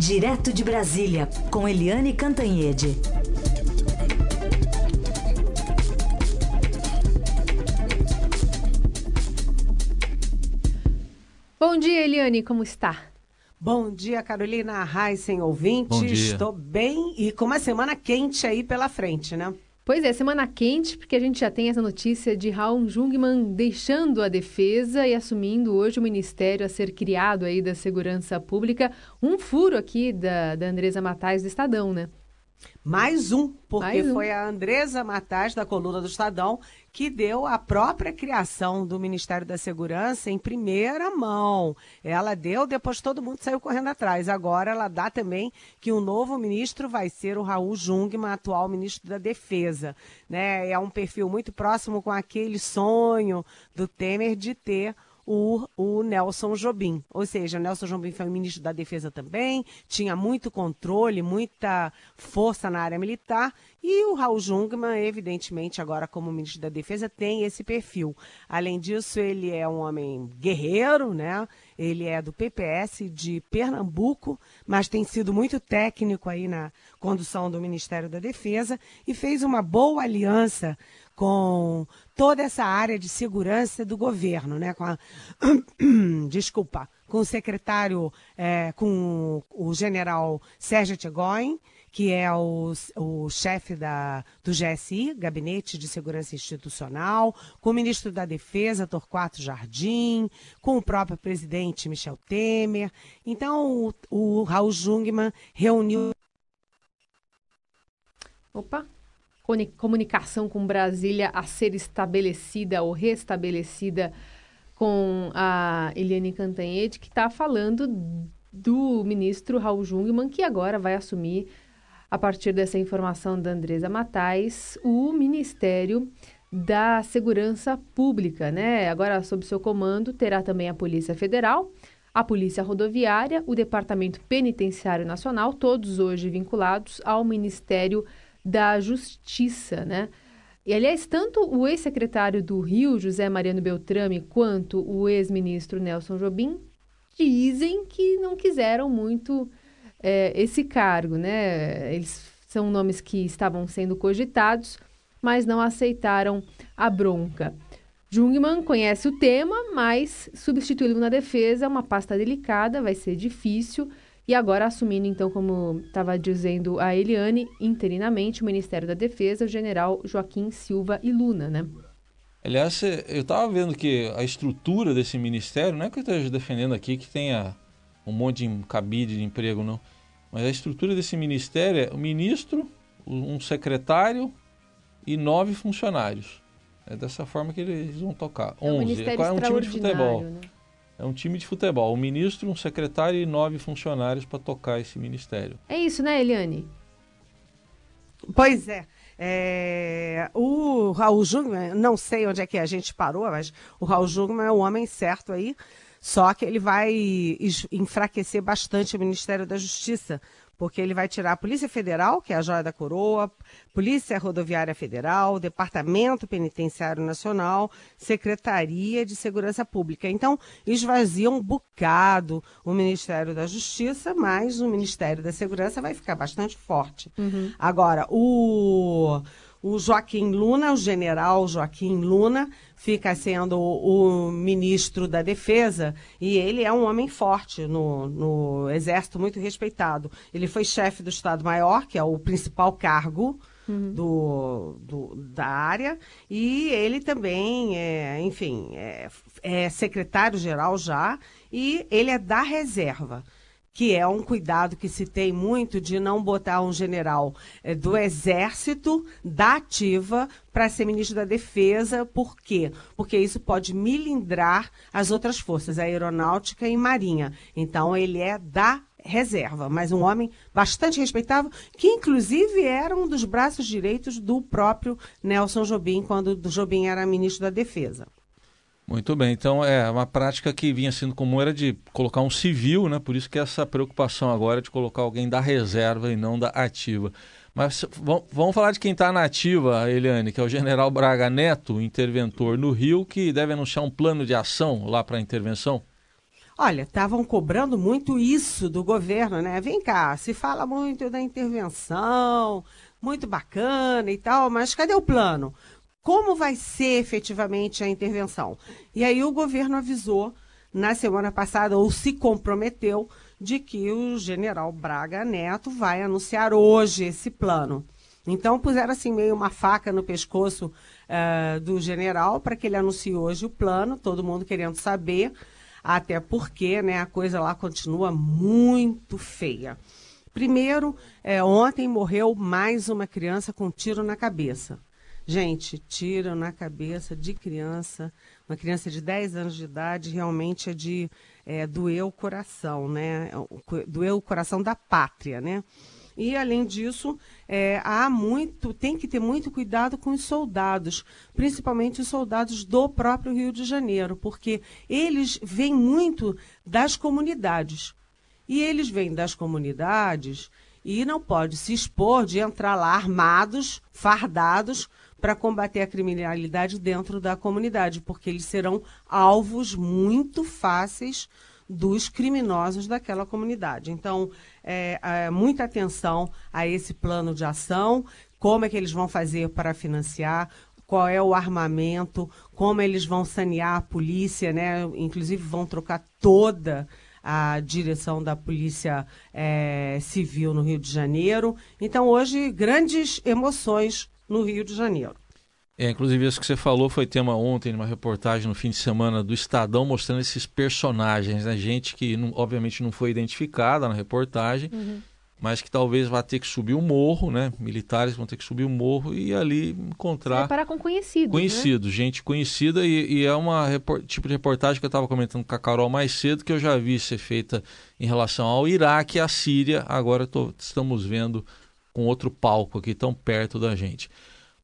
Direto de Brasília, com Eliane Cantanhede. Bom dia, Eliane, como está? Bom dia, Carolina Heisen, ouvinte. Estou bem e com uma semana quente aí pela frente, né? Pois é, semana quente, porque a gente já tem essa notícia de Raul Jungmann deixando a defesa e assumindo hoje o ministério a ser criado aí da Segurança Pública. Um furo aqui da, da Andresa Matais do Estadão, né? Mais um, porque Mais um. foi a Andresa Matais, da coluna do Estadão, que deu a própria criação do Ministério da Segurança em primeira mão. Ela deu, depois todo mundo saiu correndo atrás. Agora ela dá também que o novo ministro vai ser o Raul Jungmann, atual ministro da Defesa. Né? É um perfil muito próximo com aquele sonho do Temer de ter o, o Nelson Jobim. Ou seja, o Nelson Jobim foi ministro da Defesa também, tinha muito controle, muita força na área militar, e o Raul Jungmann, evidentemente, agora como ministro da Defesa, tem esse perfil. Além disso, ele é um homem guerreiro, né? Ele é do PPS de Pernambuco, mas tem sido muito técnico aí na condução do Ministério da Defesa e fez uma boa aliança com toda essa área de segurança do governo, né? Com a, desculpa, com o secretário, é, com o general Sérgio Tegoin, que é o, o chefe da, do GSI, Gabinete de Segurança Institucional, com o ministro da Defesa, Torquato Jardim, com o próprio presidente Michel Temer. Então, o, o Raul Jungmann reuniu. Opa! Comunicação com Brasília a ser estabelecida ou restabelecida com a Eliane Cantanhede, que está falando do ministro Raul Jungmann, que agora vai assumir, a partir dessa informação da Andresa Matais, o Ministério da Segurança Pública, né? Agora, sob seu comando, terá também a Polícia Federal, a Polícia Rodoviária, o Departamento Penitenciário Nacional, todos hoje vinculados ao Ministério da Justiça, né? E, aliás, tanto o ex-secretário do Rio, José Mariano Beltrame, quanto o ex-ministro Nelson Jobim dizem que não quiseram muito é, esse cargo, né? Eles são nomes que estavam sendo cogitados, mas não aceitaram a bronca. Jungmann conhece o tema, mas substituí-lo na defesa é uma pasta delicada, vai ser difícil. E agora assumindo, então, como estava dizendo a Eliane, interinamente o Ministério da Defesa, o general Joaquim Silva e Luna, né? Aliás, eu estava vendo que a estrutura desse ministério, não é que eu esteja defendendo aqui que tenha um monte de cabide de emprego, não. Mas a estrutura desse ministério é o ministro, um secretário e nove funcionários. É dessa forma que eles vão tocar. É um 11. É um time de futebol. Né? É um time de futebol. Um ministro, um secretário e nove funcionários para tocar esse ministério. É isso, né, Eliane? Pois é. É, o Raul Jungmann, não sei onde é que a gente parou, mas o Raul Jungmann é o homem certo aí, só que ele vai enfraquecer bastante o Ministério da Justiça, porque ele vai tirar a Polícia Federal, que é a joia da coroa, Polícia Rodoviária Federal, Departamento Penitenciário Nacional, Secretaria de Segurança Pública. Então, esvazia um bocado o Ministério da Justiça, mas o Ministério da Segurança vai ficar bastante forte. Uhum. Agora, o o Joaquim Luna, o general Joaquim Luna, fica sendo o, o, ministro da Defesa e ele é um homem forte no, no Exército, muito respeitado. Ele foi chefe do Estado-Maior, que é o principal cargo uhum. do, do, da área, e ele também, é, enfim, é, é secretário-geral já, e ele é da reserva que é um cuidado que se tem muito de não botar um general é, do Exército, da ativa, para ser ministro da Defesa. Por quê? Porque isso pode milindrar as outras forças, a aeronáutica e marinha. Então, ele é da reserva, mas um homem bastante respeitável, que inclusive era um dos braços direitos do próprio Nelson Jobim, quando Jobim era ministro da Defesa. Muito bem, então é uma prática que vinha sendo comum era de colocar um civil, né? Por isso que essa preocupação agora é de colocar alguém da reserva e não da ativa. Mas vamos falar de quem está na ativa, Eliane, que é o General Braga Neto, interventor no Rio, que deve anunciar um plano de ação lá para a intervenção. Olha, estavam cobrando muito isso do governo, né? Vem cá, se fala muito da intervenção, muito bacana e tal, mas cadê o plano? Como vai ser efetivamente a intervenção? E aí o governo avisou na semana passada, ou se comprometeu, de que o general Braga Neto vai anunciar hoje esse plano. Então puseram assim meio uma faca no pescoço uh, do general para que ele anuncie hoje o plano, todo mundo querendo saber até porque né, a coisa lá continua muito feia. Primeiro, é, ontem morreu mais uma criança com um tiro na cabeça. Gente, tiro na cabeça de criança, uma criança de 10 anos de idade, realmente é de é, doer o coração, né? Doer o coração da pátria, né? E, além disso, é, há muito, tem que ter muito cuidado com os soldados, principalmente os soldados do próprio Rio de Janeiro, porque eles vêm muito das comunidades. E eles vêm das comunidades e não pode se expor de entrar lá armados, fardados, para combater a criminalidade dentro da comunidade, porque eles serão alvos muito fáceis dos criminosos daquela comunidade. Então, é, é, muita atenção a esse plano de ação, como é que eles vão fazer para financiar, qual é o armamento, como eles vão sanear a polícia, né? Inclusive vão trocar toda a direção da Polícia é, Civil no Rio de Janeiro. Então, hoje, grandes emoções no Rio de Janeiro. É, inclusive, isso que você falou foi tema ontem, numa reportagem no fim de semana do Estadão, mostrando esses personagens, né? Gente que, não, obviamente, não foi identificada na reportagem, uhum. mas que talvez vá ter que subir o morro, né? Militares vão ter que subir o morro e ali encontrar... parar com conhecidos, Conhecidos, né? gente conhecida e, e é uma tipo de reportagem que eu estava comentando com a Carol mais cedo, que eu já vi ser feita em relação ao Iraque e à Síria, agora tô, estamos vendo com outro palco aqui tão perto da gente.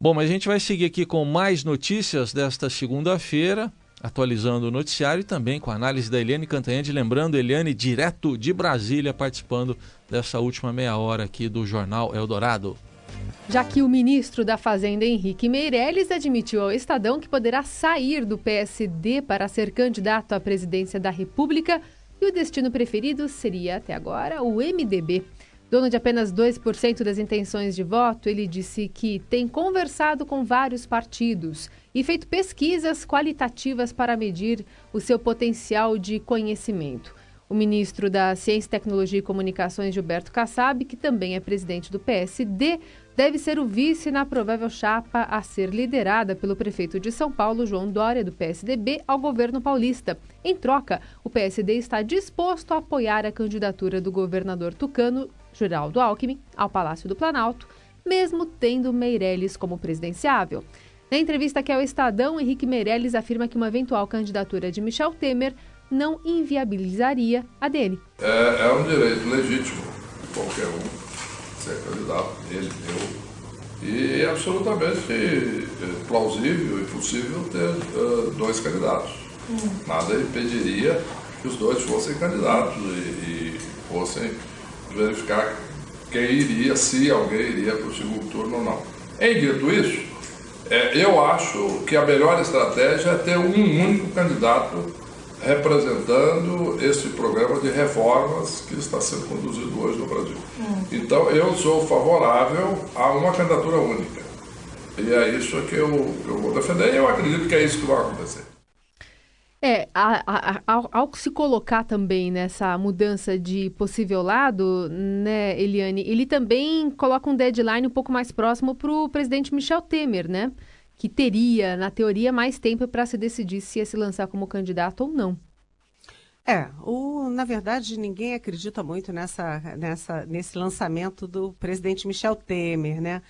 Bom, mas a gente vai seguir aqui com mais notícias desta segunda-feira, atualizando o noticiário e também com a análise da Eliane Cantanhede. Lembrando, Eliane, direto de Brasília, participando dessa última meia hora aqui do Jornal Eldorado. Já que o ministro da Fazenda, Henrique Meirelles, admitiu ao Estadão que poderá sair do PSD para ser candidato à presidência da República e o destino preferido seria, até agora, o MDB. Dono de apenas 2% das intenções de voto, ele disse que tem conversado com vários partidos e feito pesquisas qualitativas para medir o seu potencial de conhecimento. O ministro da Ciência, Tecnologia e Comunicações, Gilberto Kassab, que também é presidente do PSD, deve ser o vice na provável chapa a ser liderada pelo prefeito de São Paulo, João Dória, do PSDB, ao governo paulista. Em troca, o PSD está disposto a apoiar a candidatura do governador tucano Geraldo Alckmin ao Palácio do Planalto, mesmo tendo Meirelles como presidenciável. Na entrevista que é o Estadão, Henrique Meirelles afirma que uma eventual candidatura de Michel Temer não inviabilizaria a dele. É, é um direito legítimo de qualquer um ser candidato, ele, eu. E é absolutamente é, plausível e possível ter uh, dois candidatos. Hum. Nada impediria que os dois fossem candidatos e, e fossem verificar quem iria, se alguém iria para o segundo turno ou não. Em dito isso, é, eu acho que a melhor estratégia é ter um único candidato representando esse programa de reformas que está sendo conduzido hoje no Brasil. Hum. Então, eu sou favorável a uma candidatura única. E é isso que eu, eu vou defender e eu acredito que é isso que vai acontecer. É, a, a, ao, ao, se colocar também nessa mudança de possível lado, né, Eliane, ele também coloca um deadline um pouco mais próximo para o presidente Michel Temer, né? Que teria, na teoria, mais tempo para se decidir se ia se lançar como candidato ou não. É, o, na verdade, ninguém acredita muito nessa, nessa, nesse lançamento do presidente Michel Temer, né?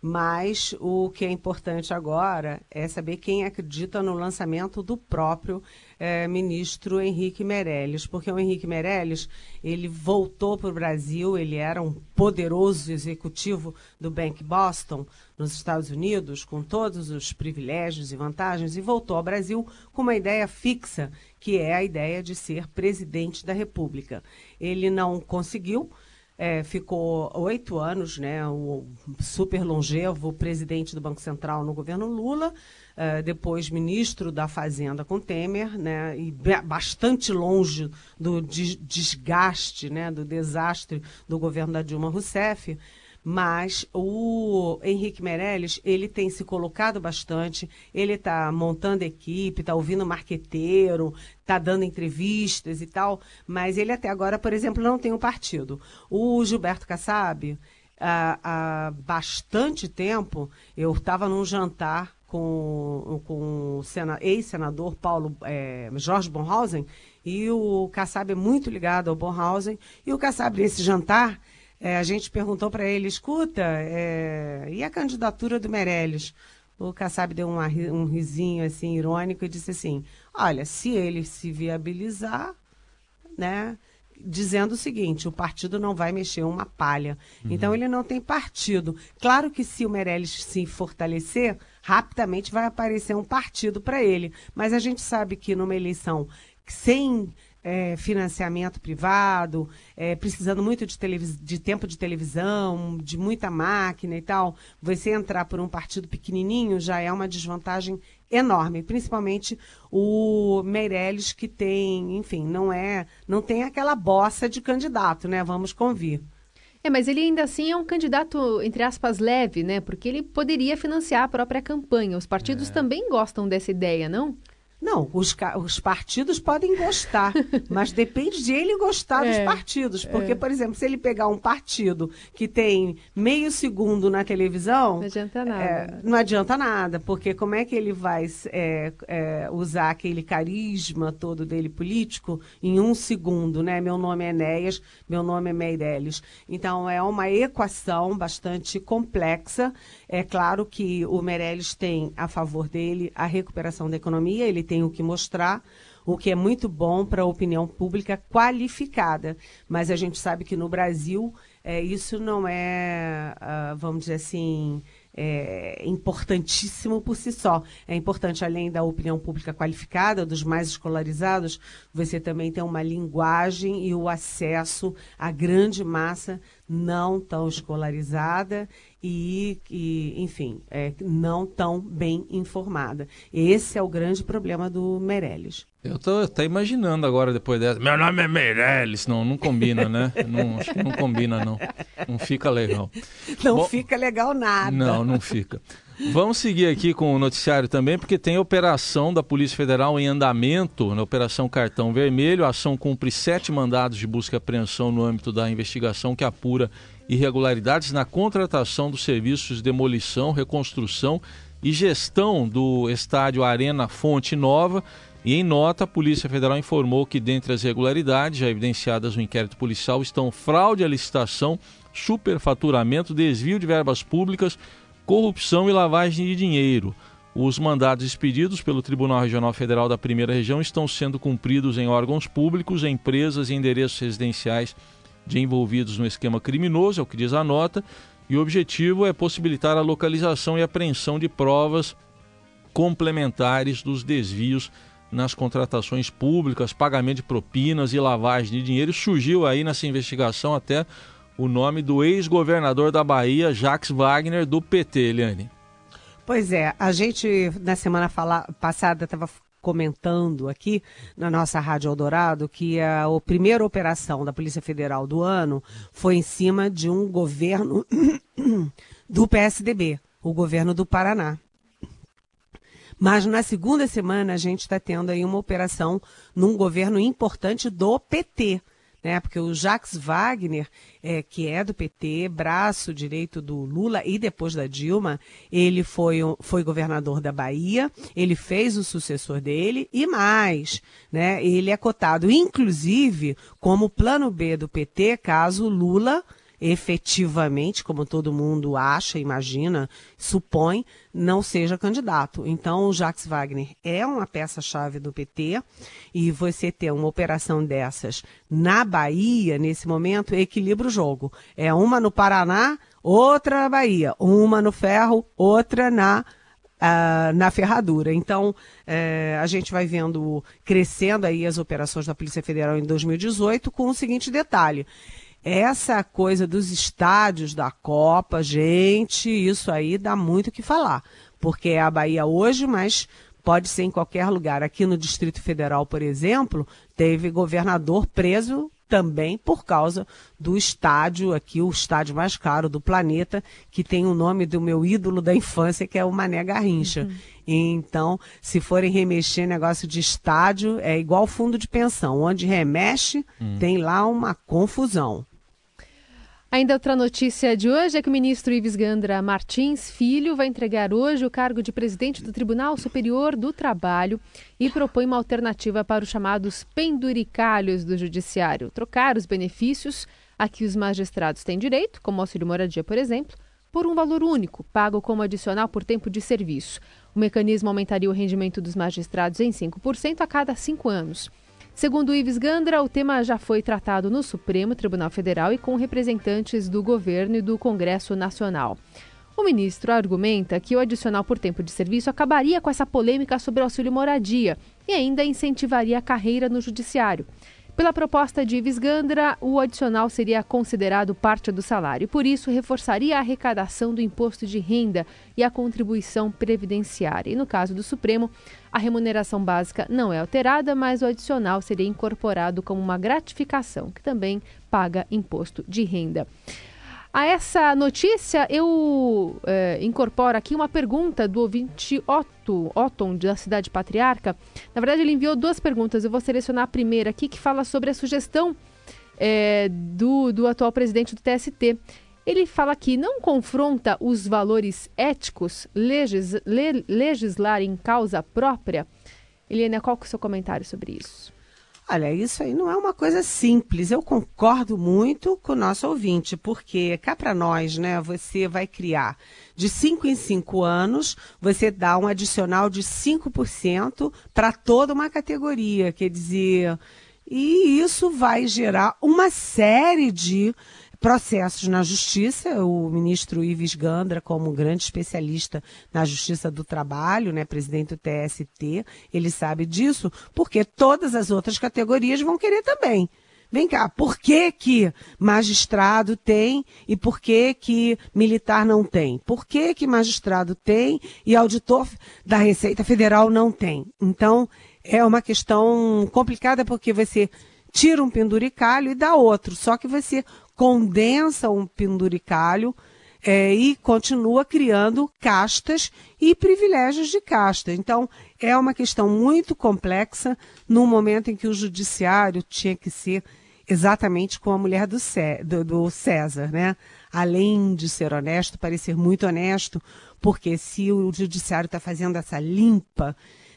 Mas o que é importante agora é saber quem acredita no lançamento do próprio é, ministro Henrique Meirelles, porque o Henrique Meirelles ele voltou para o Brasil, ele era um poderoso executivo do Bank Boston nos Estados Unidos, com todos os privilégios e vantagens, e voltou ao Brasil com uma ideia fixa, que é a ideia de ser presidente da República. Ele não conseguiu é, ficou oito anos, né, o super longevo presidente do Banco Central no governo Lula, é, depois ministro da Fazenda com Temer, né, e bastante longe do desgaste, né, do desastre do governo da Dilma Rousseff. Mas o Henrique Meirelles, ele tem se colocado bastante, ele está montando equipe, está ouvindo marqueteiro, está dando entrevistas e tal, mas ele até agora, por exemplo, não tem um partido. O Gilberto Kassab, há, há bastante tempo, eu estava num jantar com, com o ex-senador Paulo é, Jorge Bonhausen, e o Kassab é muito ligado ao Bonhausen, e o Kassab, nesse jantar, é, a gente perguntou para ele, escuta, é, e a candidatura do Meirelles? O Kassab deu uma, um risinho assim irônico e disse assim: olha, se ele se viabilizar, né, dizendo o seguinte: o partido não vai mexer uma palha. Uhum. Então ele não tem partido. Claro que se o Meirelles se fortalecer, rapidamente vai aparecer um partido para ele. Mas a gente sabe que numa eleição sem é, financiamento privado, é, precisando muito de, de, tempo de televisão, de muita máquina e tal, você entrar por um partido pequenininho já é uma desvantagem enorme, principalmente o Meirelles que tem, enfim, não é, não tem aquela bossa de candidato, né? Vamos convir. É, mas ele ainda assim é um candidato, entre aspas, leve, né? Porque ele poderia financiar a própria campanha. Os partidos é. também gostam dessa ideia, não? Não, os, os partidos podem gostar, mas depende de ele gostar é, dos partidos. Porque, é. por exemplo, se ele pegar um partido que tem meio segundo na televisão. Não adianta nada. É, não adianta nada, porque como é que ele vai é, é, usar aquele carisma todo dele político em um segundo, né? Meu nome é Enéas, meu nome é Meirelles. Então, é uma equação bastante complexa. É claro que o Meirelles tem a favor dele a recuperação da economia, ele tem o que mostrar, o que é muito bom para a opinião pública qualificada. Mas a gente sabe que no Brasil é, isso não é, uh, vamos dizer assim, é importantíssimo por si só. É importante, além da opinião pública qualificada, dos mais escolarizados, você também tem uma linguagem e o acesso à grande massa não tão escolarizada e, e enfim, é, não tão bem informada. Esse é o grande problema do Meirelles. Eu estou até imaginando agora, depois dessa. Meu nome é Meirelles. Não, não combina, né? Não, acho que não combina, não. Não fica legal. Não Bom, fica legal nada. Não, não fica. Vamos seguir aqui com o noticiário também, porque tem operação da Polícia Federal em andamento, na Operação Cartão Vermelho. A ação cumpre sete mandados de busca e apreensão no âmbito da investigação que apura irregularidades na contratação dos serviços de demolição, reconstrução e gestão do estádio Arena Fonte Nova. E em nota, a Polícia Federal informou que, dentre as irregularidades já evidenciadas no inquérito policial, estão fraude à licitação, superfaturamento, desvio de verbas públicas corrupção e lavagem de dinheiro. Os mandados expedidos pelo Tribunal Regional Federal da Primeira Região estão sendo cumpridos em órgãos públicos, empresas e endereços residenciais de envolvidos no esquema criminoso, é o que diz a nota, e o objetivo é possibilitar a localização e apreensão de provas complementares dos desvios nas contratações públicas, pagamento de propinas e lavagem de dinheiro. Surgiu aí nessa investigação até o nome do ex-governador da Bahia, Jacques Wagner, do PT, Eliane. Pois é, a gente na semana fala, passada estava comentando aqui na nossa Rádio Eldorado que a, a primeira operação da Polícia Federal do ano foi em cima de um governo do PSDB, o governo do Paraná. Mas na segunda semana a gente está tendo aí uma operação num governo importante do PT né? Porque o Jacques Wagner, é, que é do PT, braço direito do Lula e depois da Dilma, ele foi, foi governador da Bahia, ele fez o sucessor dele e mais, né? Ele é cotado, inclusive, como plano B do PT, caso Lula efetivamente, como todo mundo acha, imagina, supõe, não seja candidato. Então, o Jacques Wagner é uma peça-chave do PT e você ter uma operação dessas na Bahia, nesse momento, equilibra o jogo. É uma no Paraná, outra na Bahia, uma no Ferro, outra na Uh, na ferradura. Então, uh, a gente vai vendo crescendo aí as operações da Polícia Federal em 2018 com o seguinte detalhe. Essa coisa dos estádios da Copa, gente, isso aí dá muito o que falar. Porque é a Bahia hoje, mas pode ser em qualquer lugar. Aqui no Distrito Federal, por exemplo, teve governador preso também por causa do estádio, aqui o estádio mais caro do planeta, que tem o nome do meu ídolo da infância, que é o Mané Garrincha. Uhum. Então, se forem remexer negócio de estádio, é igual fundo de pensão. Onde remexe, uhum. tem lá uma confusão. Ainda outra notícia de hoje é que o ministro Ives Gandra Martins Filho vai entregar hoje o cargo de presidente do Tribunal Superior do Trabalho e propõe uma alternativa para os chamados penduricalhos do Judiciário, trocar os benefícios a que os magistrados têm direito, como auxílio moradia, por exemplo, por um valor único, pago como adicional por tempo de serviço. O mecanismo aumentaria o rendimento dos magistrados em 5% a cada cinco anos. Segundo Ives Gandra, o tema já foi tratado no Supremo Tribunal Federal e com representantes do governo e do Congresso Nacional. O ministro argumenta que o adicional por tempo de serviço acabaria com essa polêmica sobre auxílio moradia e ainda incentivaria a carreira no judiciário. Pela proposta de Ives Gandra, o adicional seria considerado parte do salário, por isso reforçaria a arrecadação do imposto de renda e a contribuição previdenciária. E no caso do Supremo, a remuneração básica não é alterada, mas o adicional seria incorporado como uma gratificação, que também paga imposto de renda. A essa notícia, eu é, incorporo aqui uma pergunta do ouvinte Otto, Otton, da Cidade Patriarca. Na verdade, ele enviou duas perguntas. Eu vou selecionar a primeira aqui, que fala sobre a sugestão é, do, do atual presidente do TST. Ele fala que não confronta os valores éticos legis, le, legislar em causa própria. Eliana, qual é o seu comentário sobre isso? Olha, isso aí não é uma coisa simples. Eu concordo muito com o nosso ouvinte, porque cá para nós, né, você vai criar de 5 em 5 anos, você dá um adicional de 5% para toda uma categoria. Quer dizer, e isso vai gerar uma série de processos na justiça. O ministro Ives Gandra, como grande especialista na justiça do trabalho, né, presidente do TST, ele sabe disso, porque todas as outras categorias vão querer também. Vem cá, por que que magistrado tem e por que que militar não tem? Por que que magistrado tem e auditor da Receita Federal não tem? Então, é uma questão complicada porque você tira um penduricalho e dá outro, só que você condensa um penduricalho é, e continua criando castas e privilégios de casta. Então, é uma questão muito complexa no momento em que o judiciário tinha que ser exatamente com a mulher do, Cé, do, do César, né? Além de ser honesto, parecer muito honesto, porque se o judiciário está fazendo essa limpa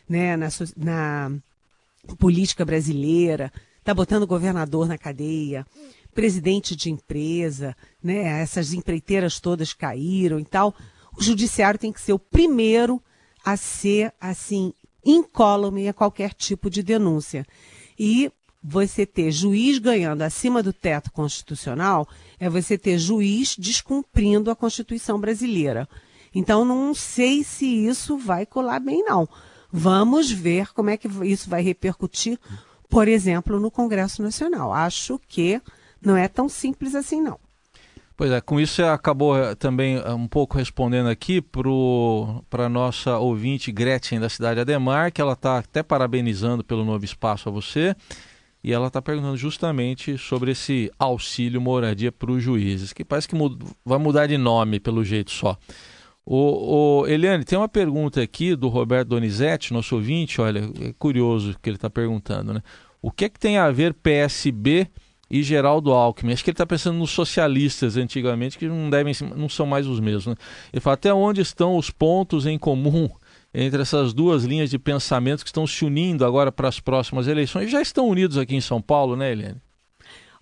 né, na, na política brasileira, está botando o governador na cadeia, presidente de empresa, né? Essas empreiteiras todas caíram e tal. O judiciário tem que ser o primeiro a ser assim incólume a qualquer tipo de denúncia. E você ter juiz ganhando acima do teto constitucional é você ter juiz descumprindo a Constituição brasileira. Então não sei se isso vai colar bem não. Vamos ver como é que isso vai repercutir, por exemplo, no Congresso Nacional. Acho que não é tão simples assim, não. Pois é, com isso você acabou eh, também eh, um pouco respondendo aqui para a nossa ouvinte Gretchen da cidade Ademar, que ela está até parabenizando pelo novo espaço a você. E ela está perguntando justamente sobre esse auxílio moradia para os juízes, que parece que vai mudar de nome pelo jeito só. O, o, Eliane, tem uma pergunta aqui do Roberto Donizete, nosso ouvinte, olha, é curioso que ele está perguntando, né? O que é que tem a ver PSB e Geraldo Alckmin. Acho que ele está pensando nos socialistas antigamente, que não devem, não são mais os mesmos. Né? Ele fala até onde estão os pontos em comum entre essas duas linhas de pensamento que estão se unindo agora para as próximas eleições. Já estão unidos aqui em São Paulo, né, Helene?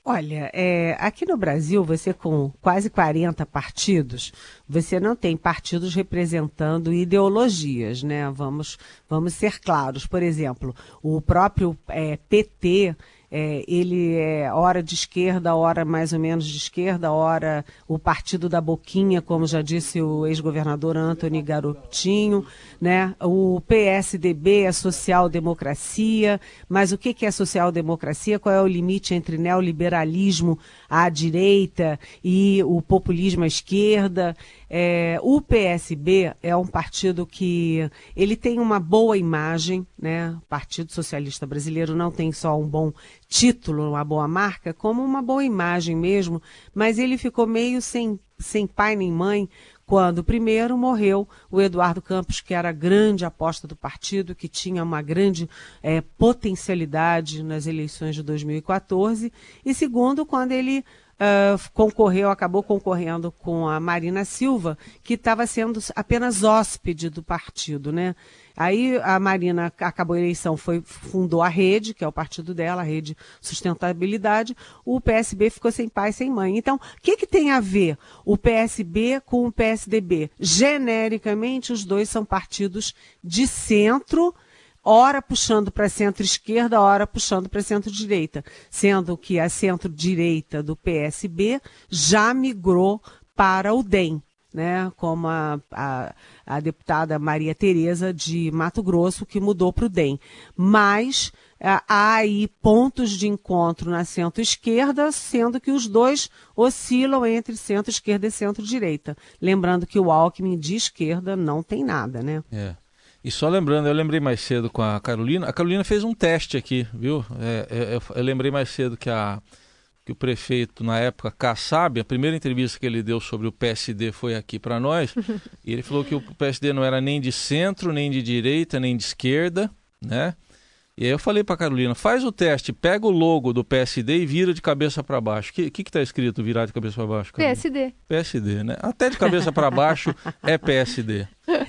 Olha, é, aqui no Brasil, você com quase 40 partidos, você não tem partidos representando ideologias, né? Vamos, vamos ser claros. Por exemplo, o próprio é, PT é, ele é hora de esquerda, hora mais ou menos de esquerda, hora o partido da boquinha, como já disse o ex-governador Antony Garotinho, né? O PSDB é social-democracia, mas o que, é social-democracia? Qual é o limite entre neoliberalismo à direita e o populismo à esquerda? É, o PSB é um partido que ele tem uma boa imagem, né? O Partido Socialista Brasileiro não tem só um bom título, uma boa marca, como uma boa imagem mesmo, mas ele ficou meio sem, sem pai nem mãe quando primeiro morreu o Eduardo Campos, que era a grande aposta do partido, que tinha uma grande é, potencialidade nas eleições de 2014, e segundo, quando ele uh, concorreu, acabou concorrendo com a Marina Silva, que estava sendo apenas hóspede do partido, né? Aí a Marina acabou a eleição, foi, fundou a rede, que é o partido dela, a rede Sustentabilidade. O PSB ficou sem pai, sem mãe. Então, o que, que tem a ver o PSB com o PSDB? Genericamente, os dois são partidos de centro, ora puxando para centro-esquerda, ora puxando para centro-direita, sendo que a centro-direita do PSB já migrou para o DEM, né, como a, a, a deputada Maria Tereza de Mato Grosso, que mudou para o DEM. Mas há aí pontos de encontro na centro-esquerda, sendo que os dois oscilam entre centro-esquerda e centro-direita. Lembrando que o Alckmin de esquerda não tem nada, né? É. E só lembrando, eu lembrei mais cedo com a Carolina. A Carolina fez um teste aqui, viu? É, é, eu, eu, lembrei mais cedo que, a, que o prefeito, na época, Kassab, a primeira entrevista que ele deu sobre o PSD foi aqui para nós. e ele falou que o PSD não era nem de centro, nem de direita, nem de esquerda, né? E aí eu falei para Carolina, faz o teste, pega o logo do PSD e vira de cabeça para baixo. O que, que, que tá escrito virar de cabeça para baixo? Carolina? PSD. PSD, né? Até de cabeça para baixo é PSD.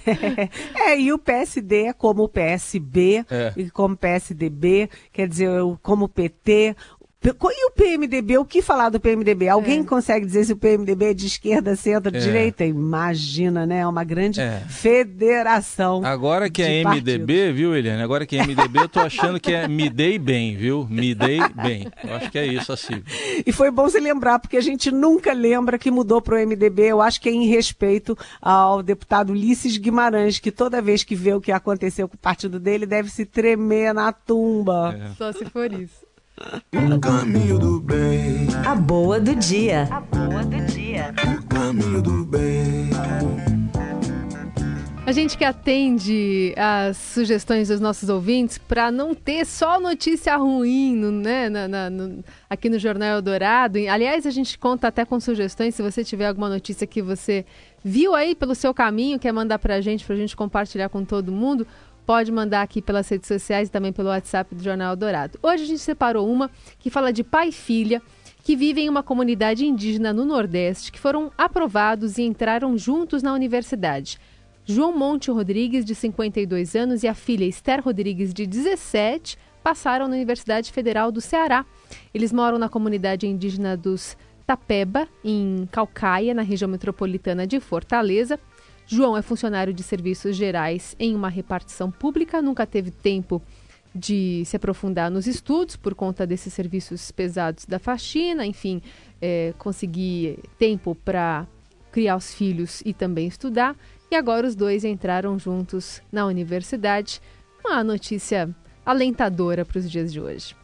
É, e o PSD é como o PSB, é. e como PSDB, quer dizer, como o PT, e o PMDB, o que falar do PMDB? Alguém é. consegue dizer se o PMDB é de esquerda, centro, é. direita? Imagina, né? É uma grande é. federação. Agora que é MDB, partidos. viu, Eliane? Agora que é MDB, eu tô achando que é me dei bem, viu? Me dei bem. Eu acho que é isso, assim. E foi bom você lembrar, porque a gente nunca lembra que mudou para o MDB. Eu acho que é em respeito ao deputado Ulisses Guimarães, que toda vez que vê o que aconteceu com o partido dele, deve se tremer na tumba. É. Só se for isso. O caminho do bem. A boa do dia. A boa do dia. O caminho do bem. A gente que atende as sugestões dos nossos ouvintes para não ter só notícia ruim no, né, na, na, no, aqui no Jornal Eldorado. Aliás, a gente conta até com sugestões. Se você tiver alguma notícia que você viu aí pelo seu caminho, quer mandar para a gente, para a gente compartilhar com todo mundo, pode mandar aqui pelas redes sociais e também pelo WhatsApp do Jornal Dourado. Hoje a gente separou uma que fala de pai e filha que vivem em uma comunidade indígena no Nordeste, que foram aprovados e entraram juntos na universidade. João Monte Rodrigues, de 52 anos, e a filha Esther Rodrigues, de 17, passaram na Universidade Federal do Ceará. Eles moram na comunidade indígena dos Tapeba, em Calcaia, na região metropolitana de Fortaleza. João é funcionário de serviços gerais em uma repartição pública, nunca teve tempo de se aprofundar nos estudos por conta desses serviços pesados da faxina, enfim, é, conseguir tempo para criar os filhos e também estudar. E agora os dois entraram juntos na universidade. Uma notícia alentadora para os dias de hoje.